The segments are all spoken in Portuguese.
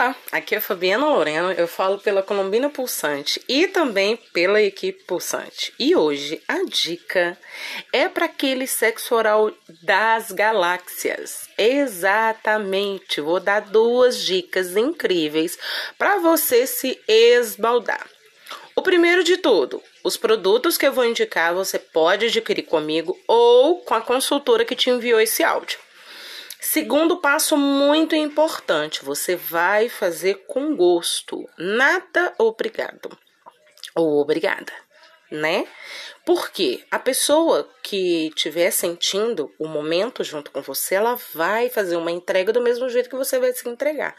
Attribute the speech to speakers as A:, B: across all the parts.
A: Olá, aqui é Fabiana Lorena, eu falo pela Colombina Pulsante e também pela equipe Pulsante. E hoje a dica é para aquele sexo oral das galáxias. Exatamente, vou dar duas dicas incríveis para você se esbaldar. O primeiro de tudo, os produtos que eu vou indicar você pode adquirir comigo ou com a consultora que te enviou esse áudio. Segundo passo muito importante, você vai fazer com gosto, nada obrigado ou obrigada, né? Porque a pessoa que estiver sentindo o momento junto com você, ela vai fazer uma entrega do mesmo jeito que você vai se entregar.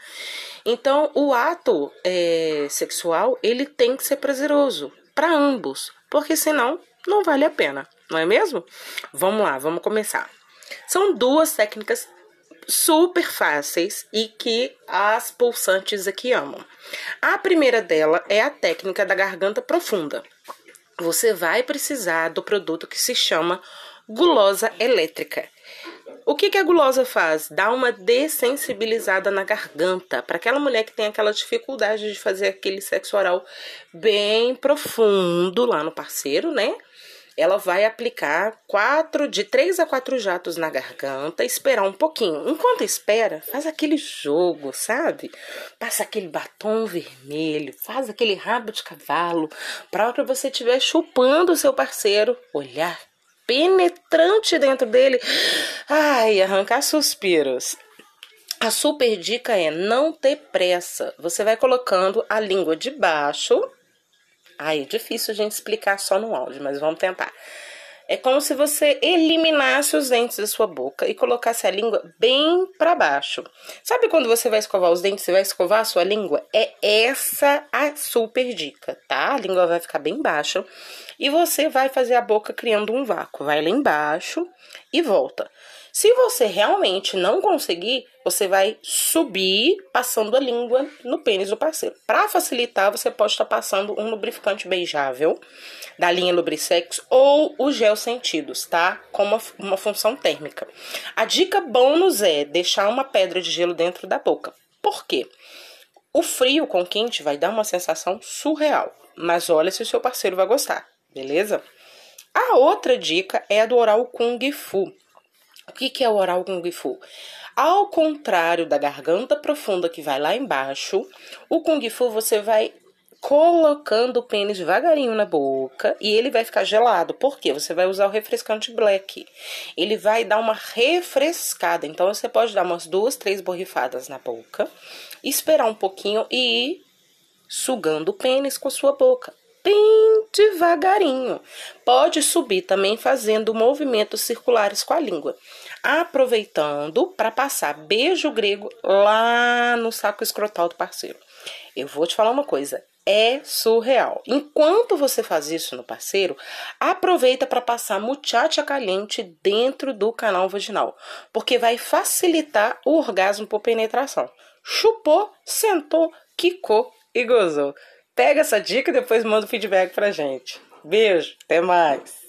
A: Então, o ato é, sexual ele tem que ser prazeroso para ambos, porque senão não vale a pena, não é mesmo? Vamos lá, vamos começar. São duas técnicas super fáceis e que as pulsantes aqui amam. A primeira dela é a técnica da garganta profunda. Você vai precisar do produto que se chama gulosa elétrica. O que, que a gulosa faz? Dá uma dessensibilizada na garganta para aquela mulher que tem aquela dificuldade de fazer aquele sexo oral bem profundo lá no parceiro, né? Ela vai aplicar quatro, de três a quatro jatos na garganta, esperar um pouquinho. Enquanto espera, faz aquele jogo, sabe? Passa aquele batom vermelho, faz aquele rabo de cavalo, para que você estiver chupando o seu parceiro, olhar penetrante dentro dele, ai, arrancar suspiros. A super dica é não ter pressa. Você vai colocando a língua de baixo Ai, é difícil a gente explicar só no áudio, mas vamos tentar. É como se você eliminasse os dentes da sua boca e colocasse a língua bem para baixo. Sabe quando você vai escovar os dentes, você vai escovar a sua língua? É essa a super dica, tá? A língua vai ficar bem baixa e você vai fazer a boca criando um vácuo. Vai lá embaixo e volta. Se você realmente não conseguir, você vai subir passando a língua no pênis do parceiro. Para facilitar, você pode estar passando um lubrificante beijável da linha Lubrisex ou o gel sentidos, tá? Com uma, uma função térmica. A dica bônus é deixar uma pedra de gelo dentro da boca. Por quê? O frio com quente vai dar uma sensação surreal, mas olha se o seu parceiro vai gostar, beleza? A outra dica é a do oral Kung Fu. O que, é o oral Kung Fu? Ao contrário da garganta profunda que vai lá embaixo, o Kung Fu você vai colocando o pênis devagarinho na boca e ele vai ficar gelado. Por quê? Você vai usar o refrescante black. Ele vai dar uma refrescada. Então você pode dar umas duas, três borrifadas na boca, esperar um pouquinho e ir sugando o pênis com a sua boca bem devagarinho. Pode subir também fazendo movimentos circulares com a língua, aproveitando para passar beijo grego lá no saco escrotal do parceiro. Eu vou te falar uma coisa, é surreal. Enquanto você faz isso no parceiro, aproveita para passar muchacha caliente dentro do canal vaginal, porque vai facilitar o orgasmo por penetração. Chupou, sentou, quicou e gozou. Pega essa dica e depois manda o feedback pra gente. Beijo, até mais.